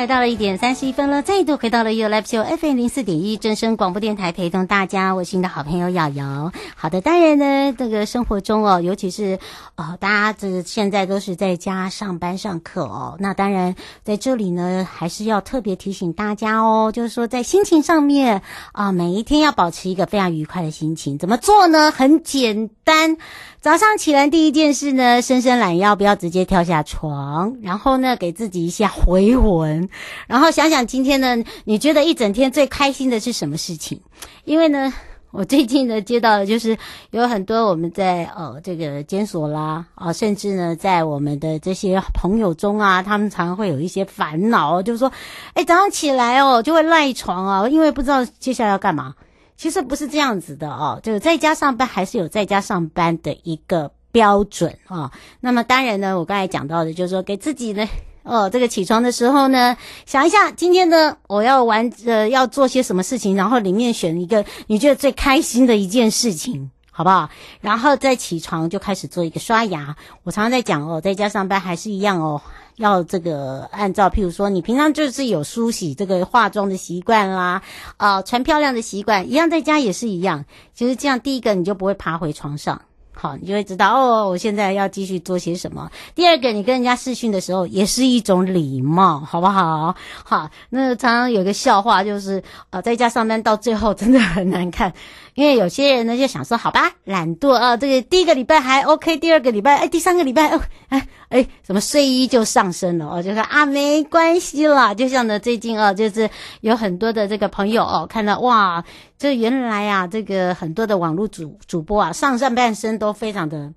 来到了一点三十一分了，再度回到了 You Live Show FM 零四点一正声广播电台，陪同大家，我是你的好朋友瑶瑶。好的，当然呢，这个生活中哦，尤其是哦，大家这现在都是在家上班上课哦，那当然在这里呢，还是要特别提醒大家哦，就是说在心情上面啊，每一天要保持一个非常愉快的心情，怎么做呢？很简单。早上起来第一件事呢，伸伸懒腰，不要直接跳下床，然后呢，给自己一下回魂，然后想想今天呢，你觉得一整天最开心的是什么事情？因为呢，我最近呢接到的就是有很多我们在呃这个监所啦啊、甚至呢在我们的这些朋友中啊，他们常会有一些烦恼，就是说，哎，早上起来哦就会赖床啊，因为不知道接下来要干嘛。其实不是这样子的哦，就是在家上班还是有在家上班的一个标准啊。那么当然呢，我刚才讲到的就是说，给自己呢，哦，这个起床的时候呢，想一下今天呢，我要玩呃要做些什么事情，然后里面选一个你觉得最开心的一件事情，好不好？然后再起床就开始做一个刷牙。我常常在讲哦，在家上班还是一样哦。要这个按照，譬如说，你平常就是有梳洗这个化妆的习惯啦，啊、穿漂亮的习惯，一样在家也是一样。其实这样，第一个你就不会爬回床上，好，你就会知道哦，我现在要继续做些什么。第二个，你跟人家视讯的时候也是一种礼貌，好不好？好，那常常有个笑话就是，呃，在家上班到最后真的很难看。因为有些人呢就想说，好吧，懒惰啊，这个第一个礼拜还 OK，第二个礼拜，哎，第三个礼拜，哦，哎哎，什么睡衣就上身了哦，就说啊，没关系啦。就像呢，最近啊，就是有很多的这个朋友哦，看到哇，这原来啊，这个很多的网络主主播啊，上上半身都非常的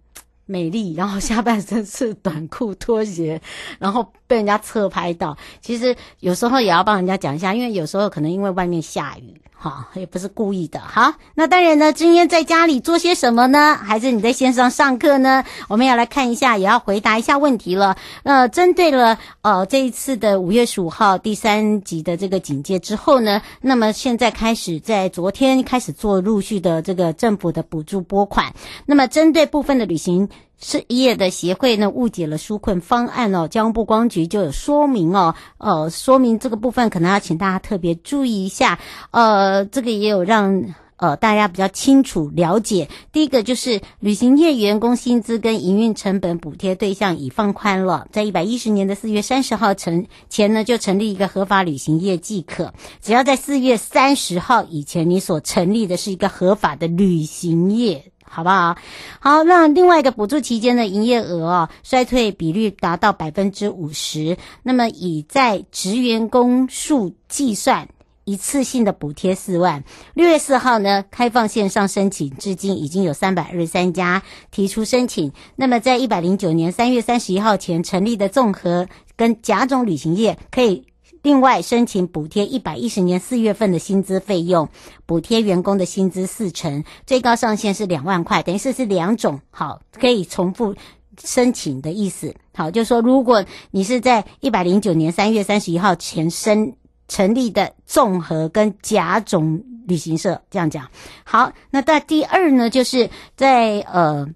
美丽，然后下半身是短裤拖鞋，然后被人家侧拍到。其实有时候也要帮人家讲一下，因为有时候可能因为外面下雨。好，也不是故意的。好，那当然呢，今天在家里做些什么呢？还是你在线上上课呢？我们要来看一下，也要回答一下问题了。呃，针对了呃这一次的五月十五号第三级的这个警戒之后呢，那么现在开始在昨天开始做陆续的这个政府的补助拨款。那么针对部分的旅行。事业的协会呢，误解了纾困方案哦，交通部光局就有说明哦，呃，说明这个部分可能要请大家特别注意一下，呃，这个也有让呃大家比较清楚了解。第一个就是旅行业员工薪资跟营运成本补贴对象已放宽了，在一百一十年的四月三十号成前呢就成立一个合法旅行业即可，只要在四月三十号以前你所成立的是一个合法的旅行业。好不好？好，那另外一个补助期间的营业额哦，衰退比率达到百分之五十。那么以在职员工数计算，一次性的补贴四万。六月四号呢，开放线上申请，至今已经有三百二十三家提出申请。那么在一百零九年三月三十一号前成立的综合跟甲种旅行业，可以。另外申请补贴一百一十年四月份的薪资费用，补贴员工的薪资四成，最高上限是两万块，等于是是两种，好，可以重复申请的意思。好，就是说如果你是在一百零九年三月三十一号前申成立的综合跟甲种旅行社，这样讲。好，那在第二呢，就是在呃。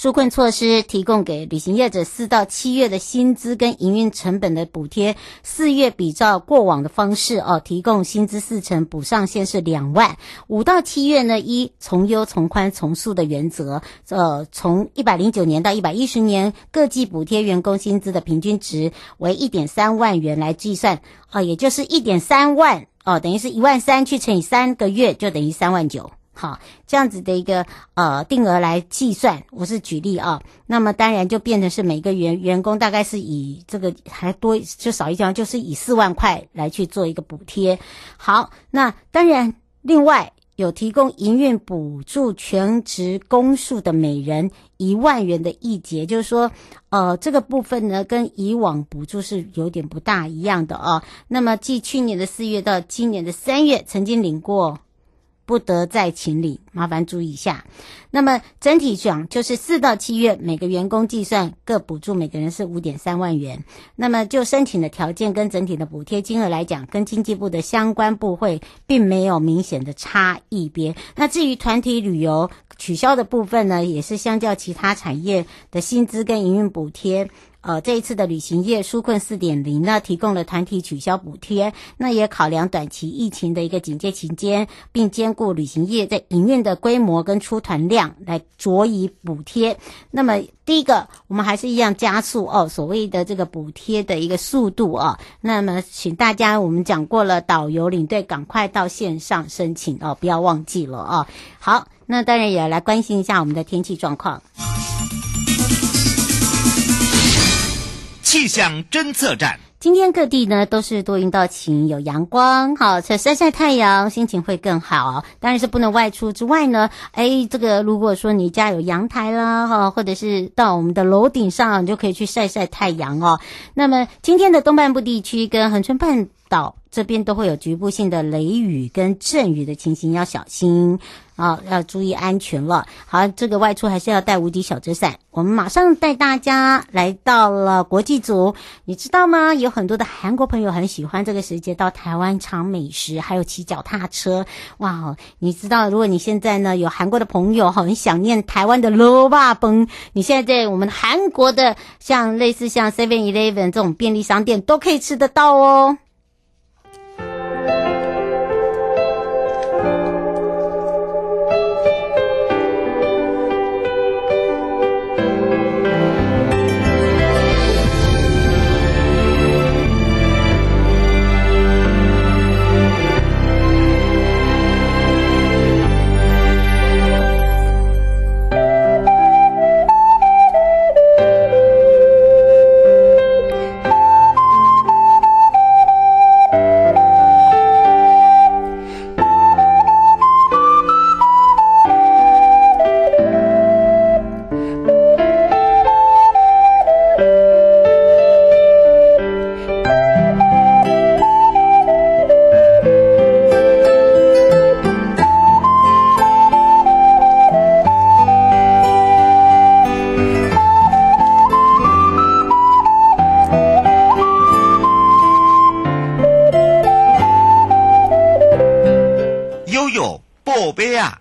纾困措施提供给旅行业者四到七月的薪资跟营运成本的补贴，四月比照过往的方式哦，提供薪资四成，补上限是两万。五到七月呢，一从优从宽从速的原则，呃，从一百零九年到一百一十年各季补贴员工薪资的平均值为一点三万元来计算，哦，也就是一点三万哦，等于是一万三去乘以三个月，就等于三万九。好，这样子的一个呃定额来计算，我是举例啊。那么当然就变成是每个员员工大概是以这个还多就少一项，就是以四万块来去做一个补贴。好，那当然另外有提供营运补助全职工数的每人一万元的议决，就是说呃这个部分呢跟以往补助是有点不大一样的啊。那么继去年的四月到今年的三月曾经领过。不得再请领，麻烦注意一下。那么整体讲，就是四到七月每个员工计算各补助每个人是五点三万元。那么就申请的条件跟整体的补贴金额来讲，跟经济部的相关部会并没有明显的差异别。那至于团体旅游取消的部分呢，也是相较其他产业的薪资跟营运补贴。呃，这一次的旅行业纾困四点零呢，提供了团体取消补贴，那也考量短期疫情的一个警戒期间，并兼顾旅行业在营运的规模跟出团量来酌以补贴。那么第一个，我们还是一样加速哦，所谓的这个补贴的一个速度哦。那么请大家，我们讲过了，导游领队赶快到线上申请哦，不要忘记了哦。好，那当然也要来关心一下我们的天气状况。气象侦测站，今天各地呢都是多云到晴，有阳光，好，晒晒太阳，心情会更好。当然是不能外出之外呢，哎，这个如果说你家有阳台啦，哈，或者是到我们的楼顶上，你就可以去晒晒太阳哦。那么今天的东半部地区跟恒春半岛这边都会有局部性的雷雨跟阵雨的情形，要小心啊，要注意安全了。好，这个外出还是要带无敌小遮伞。我们马上带大家来到了国际组，你知道吗？有很多的韩国朋友很喜欢这个时节到台湾尝美食，还有骑脚踏车。哇，你知道，如果你现在呢有韩国的朋友很想念台湾的卤肉饭，你现在在我们韩国的像类似像 Seven Eleven 这种便利商店都可以吃得到哦。宝贝呀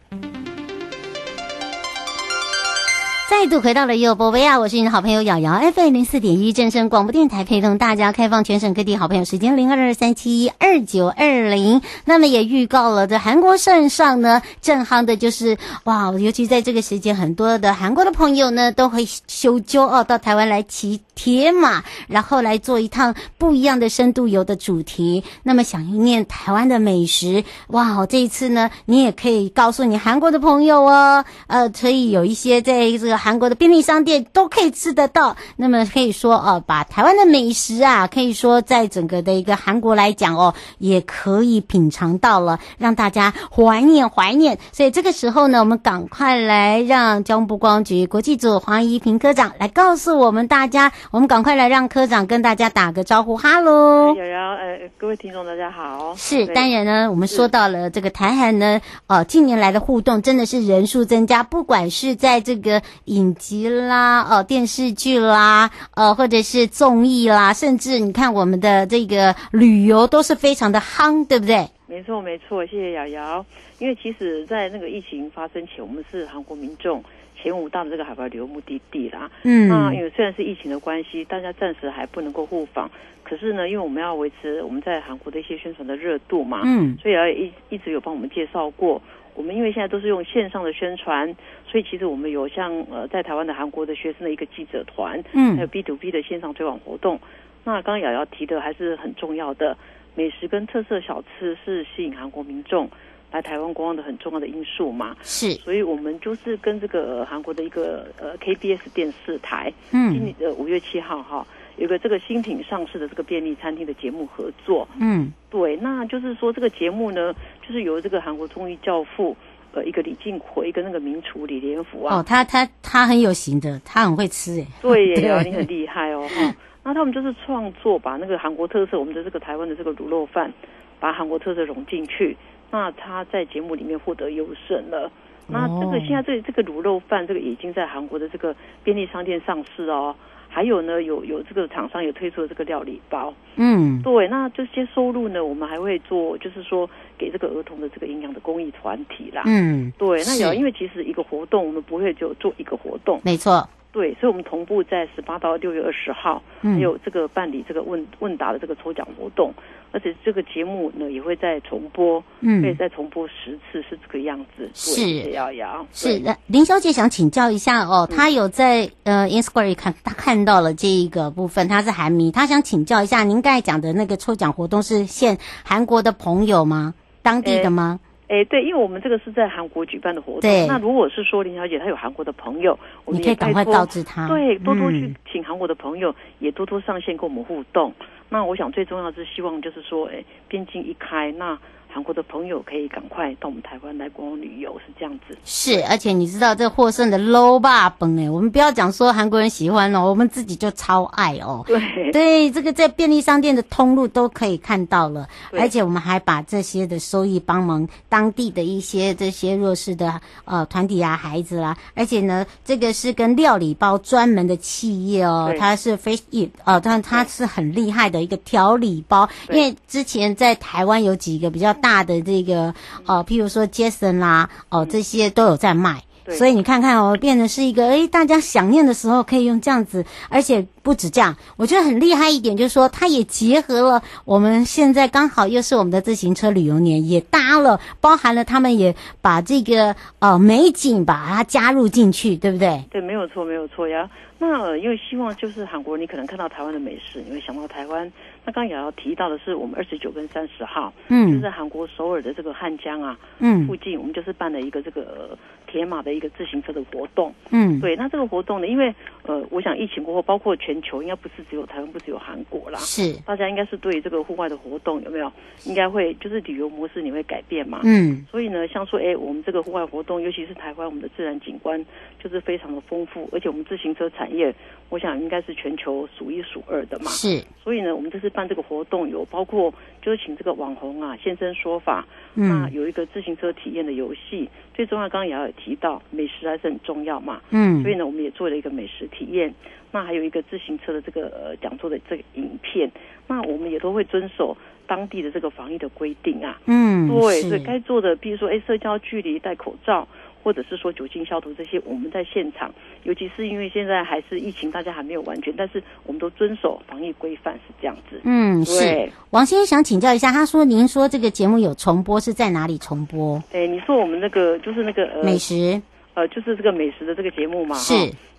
再度回到了优博薇娅，我是你的好朋友瑶瑶，FM 零四点一正声广播电台，陪同大家开放全省各地好朋友时间零二二三七二九二零。那么也预告了，在韩国线上呢，震撼的就是哇，尤其在这个时间，很多的韩国的朋友呢都会修揪哦，到台湾来骑铁马，然后来做一趟不一样的深度游的主题。那么想念台湾的美食，哇，这一次呢，你也可以告诉你韩国的朋友哦，呃，可以有一些在这个韩国。的便利商店都可以吃得到，那么可以说哦，把台湾的美食啊，可以说在整个的一个韩国来讲哦，也可以品尝到了，让大家怀念怀念。所以这个时候呢，我们赶快来让交通部观光局国际组黄怡平科长来告诉我们大家，我们赶快来让科长跟大家打个招呼，哈喽，瑶瑶，呃，各位听众大家好。是，当然呢，我们说到了这个台韩呢，呃，近年来的互动真的是人数增加，不管是在这个影集啦，呃，电视剧啦，呃，或者是综艺啦，甚至你看我们的这个旅游都是非常的夯，对不对？没错，没错，谢谢瑶瑶。因为其实，在那个疫情发生前，我们是韩国民众前五大的这个海外旅游目的地啦。嗯，那因为虽然是疫情的关系，大家暂时还不能够互访，可是呢，因为我们要维持我们在韩国的一些宣传的热度嘛，嗯，所以要一一直有帮我们介绍过。我们因为现在都是用线上的宣传，所以其实我们有像呃在台湾的韩国的学生的一个记者团，嗯，还有 B to B 的线上推广活动。那刚刚瑶瑶提的还是很重要的，美食跟特色小吃是吸引韩国民众来台湾观光的很重要的因素嘛。是，所以我们就是跟这个韩国的一个呃 KBS 电视台，嗯，今年的五月七号哈。有个这个新品上市的这个便利餐厅的节目合作，嗯，对，那就是说这个节目呢，就是由这个韩国综艺教父，呃，一个李进奎跟那个名厨李连福啊，哦，他他他很有型的，他很会吃哎，对呀，你很厉害哦哈，那他们就是创作把那个韩国特色，我们的这个台湾的这个卤肉饭，把韩国特色融进去，那他在节目里面获得优胜了，那这个现在这这个卤肉饭这个已经在韩国的这个便利商店上市哦。还有呢，有有这个厂商有推出了这个料理包，嗯，对，那这些收入呢，我们还会做，就是说给这个儿童的这个营养的公益团体啦，嗯，对，那有因为其实一个活动我们不会就做一个活动，没错，对，所以我们同步在十八到六月二十号，嗯，还有这个办理这个问问答的这个抽奖活动。而且这个节目呢也会再重播，嗯，可以再重播十次，是这个样子。是，瑶瑶是。林小姐想请教一下哦，她有在呃 Instagram 看，她看到了这一个部分，她是韩迷，她想请教一下，您刚才讲的那个抽奖活动是限韩国的朋友吗？当地的吗？哎，对，因为我们这个是在韩国举办的活动。那如果是说林小姐她有韩国的朋友，我们也可以赶快告知她，对，多多去请韩国的朋友，也多多上线跟我们互动。那我想最重要是希望就是说，哎，边境一开，那韩国的朋友可以赶快到我们台湾来观光旅游，是这样子。是，而且你知道这获胜的 low 霸本哎，我们不要讲说韩国人喜欢哦，我们自己就超爱哦。对。对，这个在便利商店的通路都可以看到了，而且我们还把这些的收益帮忙当地的一些这些弱势的呃团体啊、孩子啦、啊，而且呢，这个是跟料理包专门的企业哦，它是 Face Eat 哦，但它是很厉害的一个调理包，因为之前在台湾有几个比较大大的这个哦，譬如说杰森啦，哦这些都有在卖，所以你看看哦，变成是一个诶，大家想念的时候可以用这样子，而且不止这样，我觉得很厉害一点，就是说它也结合了我们现在刚好又是我们的自行车旅游年，也搭了，包含了他们也把这个呃美景把它加入进去，对不对？对，没有错，没有错呀。那、呃、因为希望就是韩国人，你可能看到台湾的美食，你会想到台湾。那刚刚也要提到的是，我们二十九跟三十号，嗯，就是在韩国首尔的这个汉江啊，嗯，附近，我们就是办了一个这个铁马的一个自行车的活动，嗯，对。那这个活动呢，因为呃，我想疫情过后，包括全球，应该不是只有台湾，不只有韩国啦，是，大家应该是对这个户外的活动有没有，应该会就是旅游模式你会改变嘛，嗯，所以呢，像说哎，我们这个户外活动，尤其是台湾，我们的自然景观就是非常的丰富，而且我们自行车产业，我想应该是全球数一数二的嘛，是。所以呢，我们这次办这个活动有包括就是请这个网红啊现身说法，嗯，那有一个自行车体验的游戏，最重要刚刚也要提到美食还是很重要嘛，嗯，所以呢，我们也做了一个美食体验，那还有一个自行车的这个呃讲座的这个影片，那我们也都会遵守当地的这个防疫的规定啊，嗯，对，所以该做的，比如说哎社交距离、戴口罩。或者是说酒精消毒这些，我们在现场，尤其是因为现在还是疫情，大家还没有完全，但是我们都遵守防疫规范，是这样子。嗯，是。王先生想请教一下，他说您说这个节目有重播，是在哪里重播？哎，你说我们那个就是那个呃美食，呃，就是这个美食的这个节目嘛？是。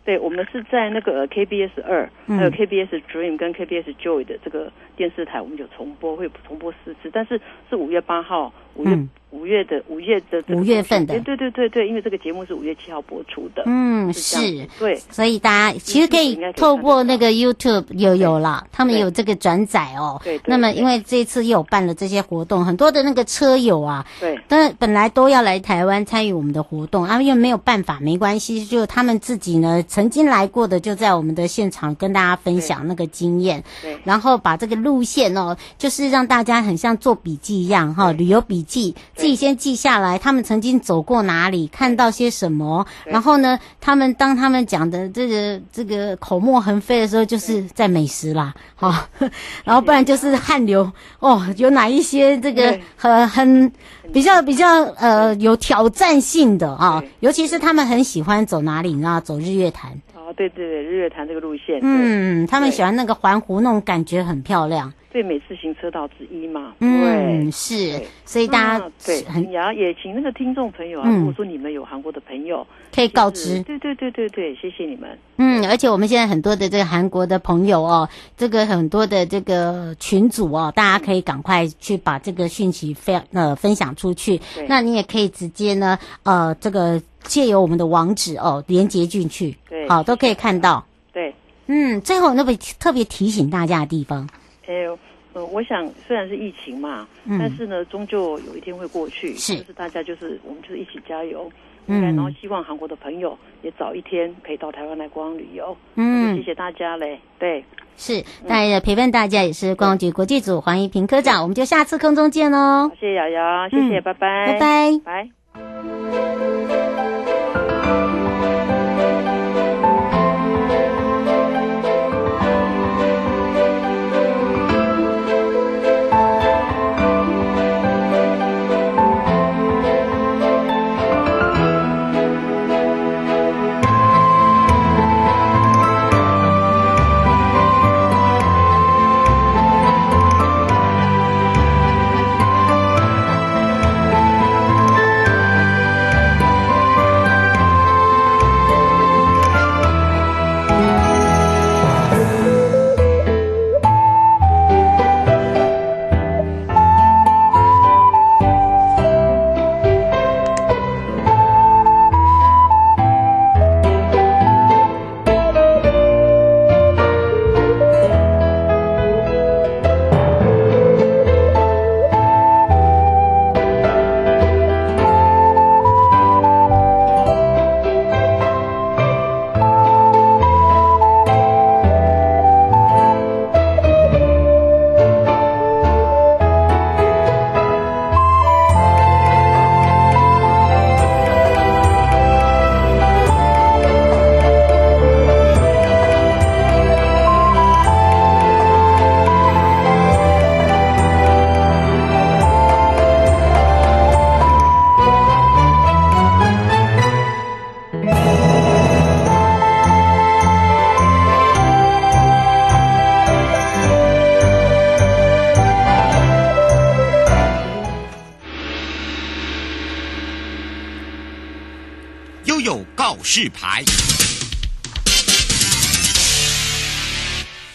对，我们是在那个 KBS 二，还有 KBS Dream 跟 KBS Joy 的这个电视台，我们有重播，会重播四次，但是是五月八号，五月。嗯五月的五月的五月份的，对对对对，因为这个节目是五月七号播出的。嗯，是，对，所以大家其实可以透过那个 YouTube 有有了，他们有这个转载哦。对。那么因为这次又有办了这些活动，很多的那个车友啊，对，但本来都要来台湾参与我们的活动，啊，因为没有办法，没关系，就他们自己呢曾经来过的，就在我们的现场跟大家分享那个经验。对。然后把这个路线哦，就是让大家很像做笔记一样哈，旅游笔记，自己先记下来，他们曾经走过哪里，看到些什么，然后呢，他们当他们讲的这个这个口沫横飞的时候，就是在美食啦，哈，然后不然就是汗流哦，有哪一些这个很很比较比较呃有挑战性的啊，尤其是他们很喜欢走哪里，你知道，走日月潭。哦对对对，日月潭这个路线，嗯，他们喜欢那个环湖那种感觉很漂亮，最美自行车道之一嘛。嗯，是，所以大家对很也也请那个听众朋友啊，如果说你们有韩国的朋友，可以告知。对对对对对，谢谢你们。嗯，而且我们现在很多的这个韩国的朋友哦，这个很多的这个群组哦，大家可以赶快去把这个讯息分呃分享出去。那你也可以直接呢呃这个。借由我们的网址哦，连接进去，对，好都可以看到。对，嗯，最后那个特别提醒大家的地方，哎，呃，我想虽然是疫情嘛，嗯、但是呢，终究有一天会过去，是，就是大家就是我们就是一起加油，嗯，然后希望韩国的朋友也早一天可以到台湾来观光旅游，嗯，谢谢大家嘞，对，是，当然陪伴大家也是观光局国际组黄怡平科长，我们就下次空中见喽，谢谢瑶瑶，谢谢，拜拜，拜拜，拜。示牌。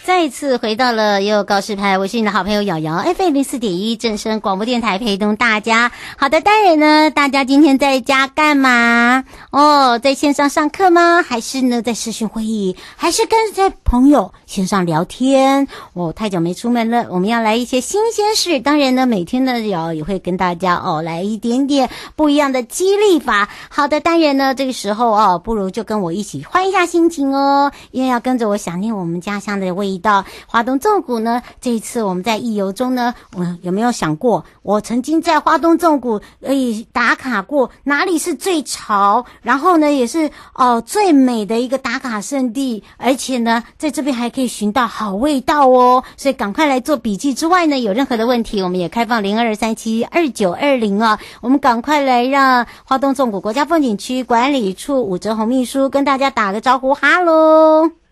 再一次回到了又告示牌，我是你的好朋友瑶瑶，FM 零四点一正声广播电台陪同大家。好的，当然呢，大家今天在家干嘛？哦，在线上上课吗？还是呢，在视讯会议？还是跟在朋友线上聊天？哦，太久没出门了，我们要来一些新鲜事。当然呢，每天呢，瑶也会跟大家哦来一点点不一样的激励法。好的，当然呢，这个时候哦，不如就跟我一起换一下心情哦，因为要跟着我想念我们家乡的味道。华东纵谷呢？这一次我们在义游中呢，我有没有想过，我曾经在花东纵谷诶打卡过哪里是最潮，然后呢也是哦、最美的一个打卡圣地，而且呢在这边还可以寻到好味道哦，所以赶快来做笔记。之外呢，有任何的问题，我们也开放零二三七二九二零啊，我们赶快来让花东纵谷国家风景区管理处武哲红秘书跟大家打个招呼，哈喽。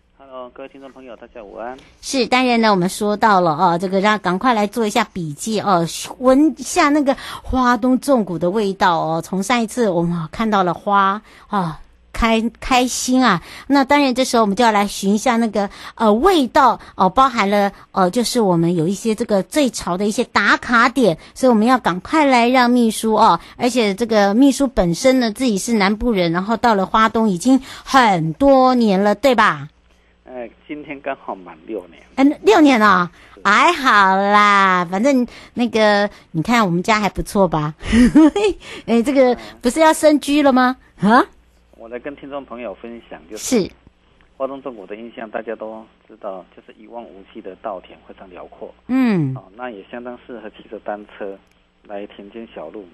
各位听众朋友，大家午安。是，当然呢，我们说到了哦，这个让赶快来做一下笔记哦，闻一下那个花东纵谷的味道哦。从上一次我们看到了花啊、开开心啊。那当然，这时候我们就要来寻一下那个呃味道哦，包含了呃，就是我们有一些这个最潮的一些打卡点，所以我们要赶快来让秘书哦。而且这个秘书本身呢，自己是南部人，然后到了花东已经很多年了，对吧？哎，今天刚好满六年。嗯，六年了，还好啦。反正那个，你看我们家还不错吧？哎，这个不是要升居了吗？啊？我来跟听众朋友分享，就是花东纵谷的印象，大家都知道，就是一望无际的稻田，非常辽阔。嗯。哦，那也相当适合骑着单车。来田间小路。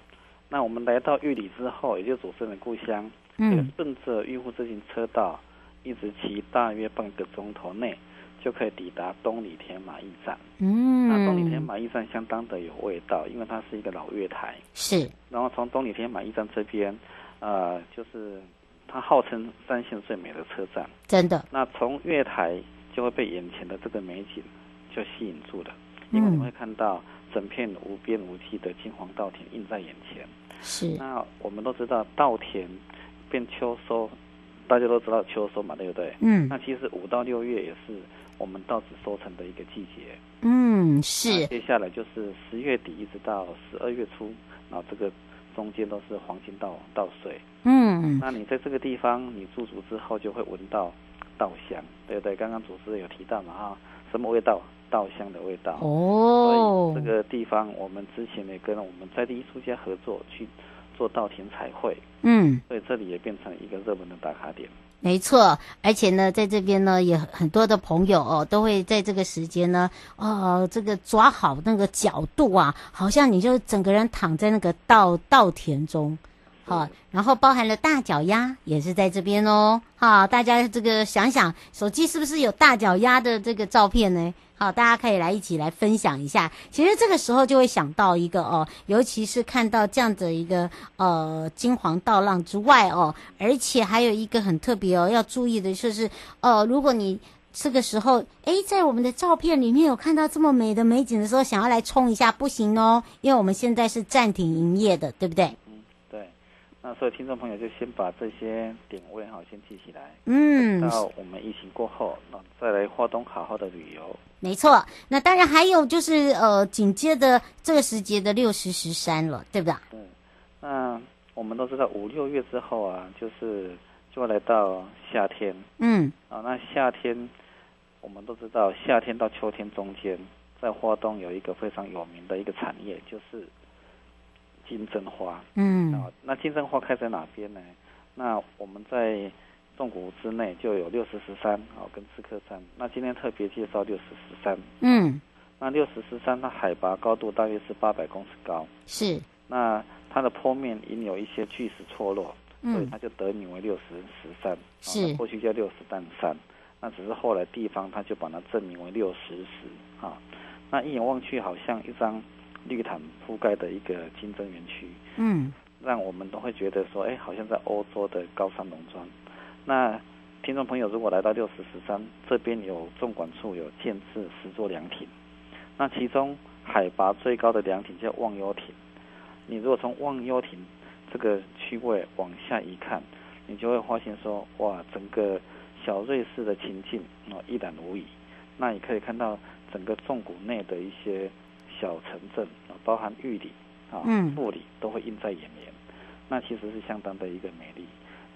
那我们来到玉里之后，也就是主持人的故乡，嗯，顺着玉户自行车道一直骑，大约半个钟头内就可以抵达东里田马驿站。嗯，那东里田马驿站相当的有味道，因为它是一个老月台。是。然后从东里田马驿站这边，呃，就是它号称三线最美的车站。真的。那从月台就会被眼前的这个美景就吸引住了，因为你会看到整片无边无际的金黄稻田映在眼前。是，那我们都知道稻田变秋收，大家都知道秋收嘛，对不对？嗯。那其实五到六月也是我们稻子收成的一个季节。嗯，是。接下来就是十月底一直到十二月初，然后这个中间都是黄金稻稻穗。嗯。那你在这个地方你驻足之后，就会闻到稻香，对不对？刚刚主持人有提到嘛，哈，什么味道？稻香的味道哦，所以这个地方我们之前也跟我们在地艺术家合作去做稻田彩绘，嗯，所以这里也变成一个热门的打卡点。没错，而且呢，在这边呢，也很多的朋友哦，都会在这个时间呢，哦，这个抓好那个角度啊，好像你就整个人躺在那个稻稻田中。好，然后包含了大脚丫也是在这边哦。好，大家这个想想，手机是不是有大脚丫的这个照片呢？好，大家可以来一起来分享一下。其实这个时候就会想到一个哦，尤其是看到这样的一个呃金黄稻浪之外哦，而且还有一个很特别哦，要注意的就是呃，如果你这个时候诶，在我们的照片里面有看到这么美的美景的时候，想要来冲一下不行哦，因为我们现在是暂停营业的，对不对？那所以听众朋友就先把这些点位哈先记起来，嗯，到我们疫情过后，那再来花东好好的旅游。没错，那当然还有就是呃，紧接着这个时节的六十十三了，对不对？对。那我们都知道五六月之后啊，就是就会来到夏天。嗯。啊，那夏天我们都知道，夏天到秋天中间，在花东有一个非常有名的一个产业，就是。金针花，嗯，啊，那金针花开在哪边呢？那我们在纵谷之内就有六十石山啊，跟刺客山。那今天特别介绍六十石山，嗯，那六十石山它海拔高度大约是八百公尺高，是。那它的坡面因有一些巨石错落，嗯，所以它就得名为六十石山，是。过去叫六十担山，那只是后来地方它就把它证明为六十石啊。那一眼望去好像一张。绿毯覆盖的一个金针园区，嗯，让我们都会觉得说，哎，好像在欧洲的高山农庄。那听众朋友如果来到六十石山这边，有纵管处有建制十座凉亭，那其中海拔最高的凉亭叫忘忧亭。你如果从忘忧亭这个区位往下一看，你就会发现说，哇，整个小瑞士的情境啊一览无遗。那你可以看到整个纵谷内的一些。小城镇啊，包含玉里啊、富里都会映在眼帘，那其实是相当的一个美丽。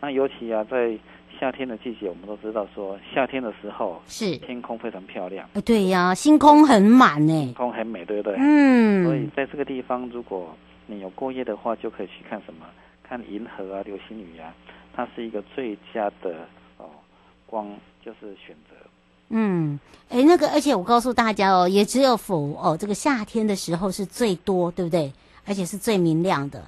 那尤其啊，在夏天的季节，我们都知道说，夏天的时候是天空非常漂亮。对呀，星空很满呢，星空很美，对不对？嗯。所以在这个地方，如果你有过夜的话，就可以去看什么？看银河啊，流星雨啊，它是一个最佳的哦光，就是选择。嗯，哎，那个，而且我告诉大家哦，也只有否哦，这个夏天的时候是最多，对不对？而且是最明亮的，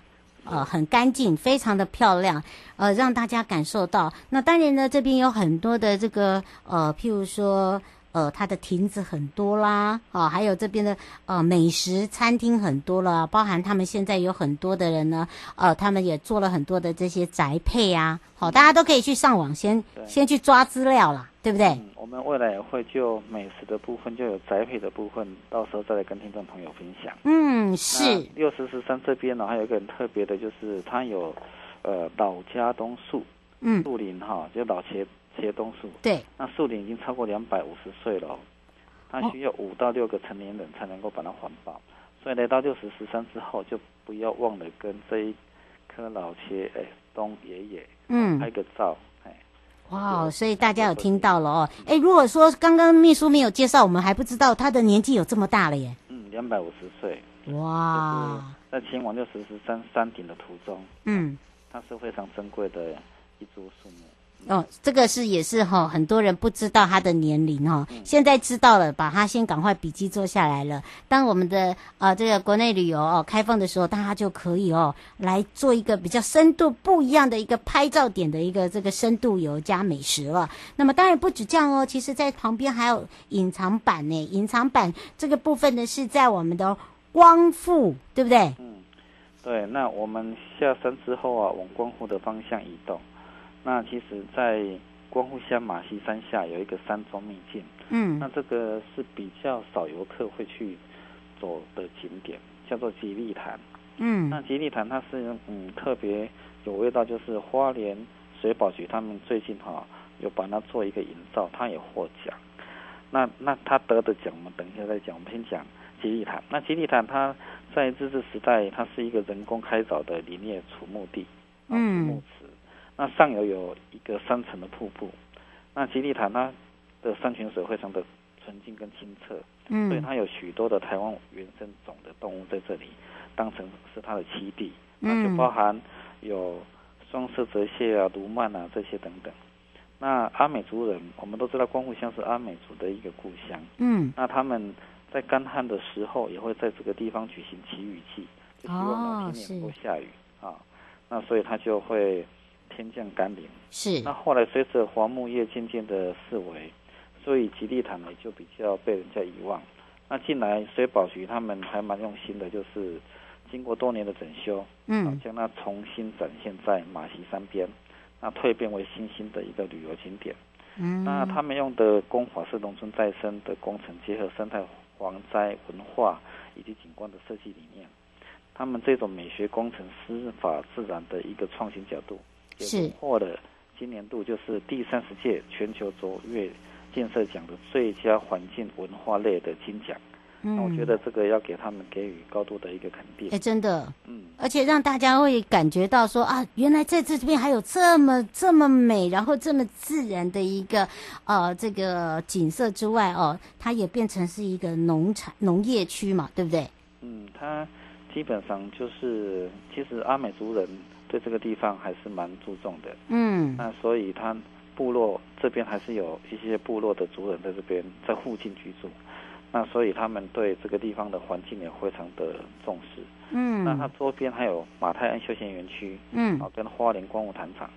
呃，很干净，非常的漂亮，呃，让大家感受到。那当然呢，这边有很多的这个呃，譬如说。呃，它的亭子很多啦，啊，还有这边的呃美食餐厅很多了，包含他们现在有很多的人呢，呃，他们也做了很多的这些宅配啊，好，大家都可以去上网先先去抓资料啦，对不对？嗯，我们未来也会就美食的部分，就有宅配的部分，到时候再来跟听众朋友分享。嗯，是。六十四三这边呢，还有一个很特别的，就是它有呃老家东树，嗯，树林哈，就老茄。茄冬树，对，那树龄已经超过两百五十岁了，它需要五到六个成年人才能够把它环抱，所以来到六十十三之后，就不要忘了跟这一棵老茄哎冬爷爷嗯。拍个照，哎，哇，所以大家有听到了哦，哎，如果说刚刚秘书没有介绍，我们还不知道他的年纪有这么大了耶，嗯，两百五十岁，哇，在前往六十十三山顶的途中，嗯，它是非常珍贵的一株树木。哦，这个是也是哈、哦，很多人不知道他的年龄哈、哦，现在知道了，把他先赶快笔记做下来了。当我们的呃这个国内旅游哦开放的时候，大家就可以哦来做一个比较深度不一样的一个拍照点的一个这个深度游加美食了。那么当然不止这样哦，其实在旁边还有隐藏版呢。隐藏版这个部分呢是在我们的光复，对不对？嗯，对。那我们下山之后啊，往光复的方向移动。那其实，在光复乡马溪山下有一个山中秘境，嗯，那这个是比较少游客会去走的景点，叫做吉利潭，嗯，那吉利潭它是嗯特别有味道，就是花莲水保局他们最近哈、啊、有把它做一个营造，它也获奖，那那他得的奖我们等一下再讲，我们先讲吉利潭。那吉利潭它在日治时代，它是一个人工开凿的林业储木地，嗯，储木池。那上游有一个三层的瀑布，那吉利潭它的山泉水非常的纯净跟清澈，嗯，所以它有许多的台湾原生种的动物在这里当成是它的栖地，那就包含有双色泽蟹啊、鲈鳗啊这些等等。那阿美族人，我们都知道光复乡是阿美族的一个故乡，嗯，那他们在干旱的时候也会在这个地方举行祈雨祭，就希望老天爷能够下雨啊，那所以他就会。天降甘霖，是。那后来随着黄木业渐渐的式微，所以吉利坦呢就比较被人家遗忘。那近来水保局他们还蛮用心的，就是经过多年的整修，嗯，将它重新展现在马溪山边，那蜕变为新兴的一个旅游景点。嗯，那他们用的工法是农村再生的工程，结合生态防灾文化以及景观的设计理念。他们这种美学工程师法自然的一个创新角度。是获了今年度就是第三十届全球卓越建设奖的最佳环境文化类的金奖。嗯，我觉得这个要给他们给予高度的一个肯定。哎，真的，嗯，而且让大家会感觉到说啊，原来在这边还有这么这么美，然后这么自然的一个呃这个景色之外哦，它也变成是一个农产农业区嘛，对不对？嗯，它基本上就是其实阿美族人。对这个地方还是蛮注重的，嗯，那所以他部落这边还是有一些部落的族人在这边在附近居住，那所以他们对这个地方的环境也非常的重视，嗯，那它周边还有马太安休闲园区，嗯，啊，跟花莲光武弹厂。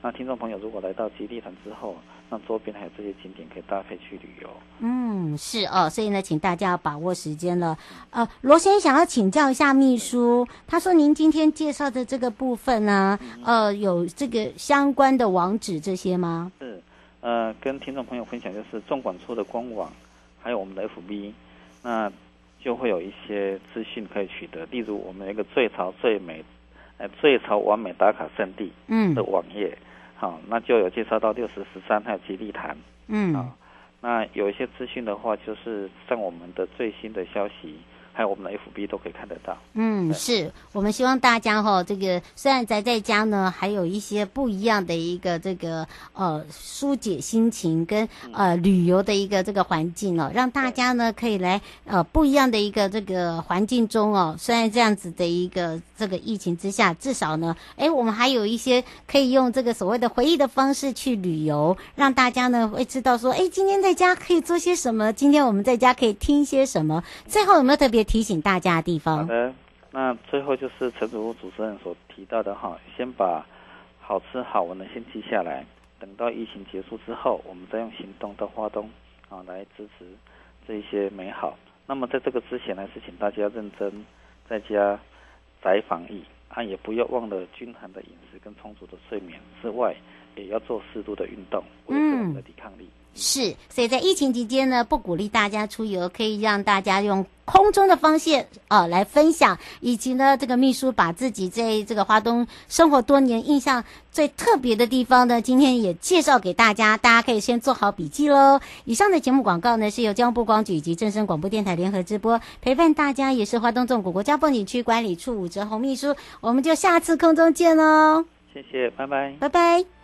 那听众朋友，如果来到吉利潭之后，那周边还有这些景点可以搭配去旅游。嗯，是哦，所以呢，请大家要把握时间了。呃，罗先生想要请教一下秘书，他说您今天介绍的这个部分呢，呃，有这个相关的网址这些吗？是，呃，跟听众朋友分享就是纵管处的官网，还有我们的 FB，那就会有一些资讯可以取得，例如我们一个最潮最美，呃，最潮完美打卡圣地，嗯，的网页。嗯好，那就有介绍到六十十三还有吉利谈，嗯，啊，那有一些资讯的话，就是像我们的最新的消息。还有我们的 FB 都可以看得到。嗯，是我们希望大家哈、哦，这个虽然宅在家呢，还有一些不一样的一个这个呃疏解心情跟呃旅游的一个这个环境哦，让大家呢可以来呃不一样的一个这个环境中哦。虽然这样子的一个这个疫情之下，至少呢，哎，我们还有一些可以用这个所谓的回忆的方式去旅游，让大家呢会知道说，哎，今天在家可以做些什么？今天我们在家可以听些什么？最后有没有特别？提醒大家的地方。好的，那最后就是陈主主持人所提到的哈，先把好吃好玩的先记下来，等到疫情结束之后，我们再用行动到花东啊来支持这一些美好。那么在这个之前呢，是请大家认真在家宅防疫啊，也不要忘了均衡的饮食跟充足的睡眠之外，也要做适度的运动，维持我们的抵抗力。是，所以在疫情期间呢，不鼓励大家出游，可以让大家用空中的方式哦来分享，以及呢，这个秘书把自己在这个花东生活多年印象最特别的地方呢，今天也介绍给大家，大家可以先做好笔记喽。以上的节目广告呢，是由交通部光局以及正声广播电台联合直播，陪伴大家也是花东纵谷国家风景区管理处武哲红秘书，我们就下次空中见喽。谢谢，拜拜，拜拜。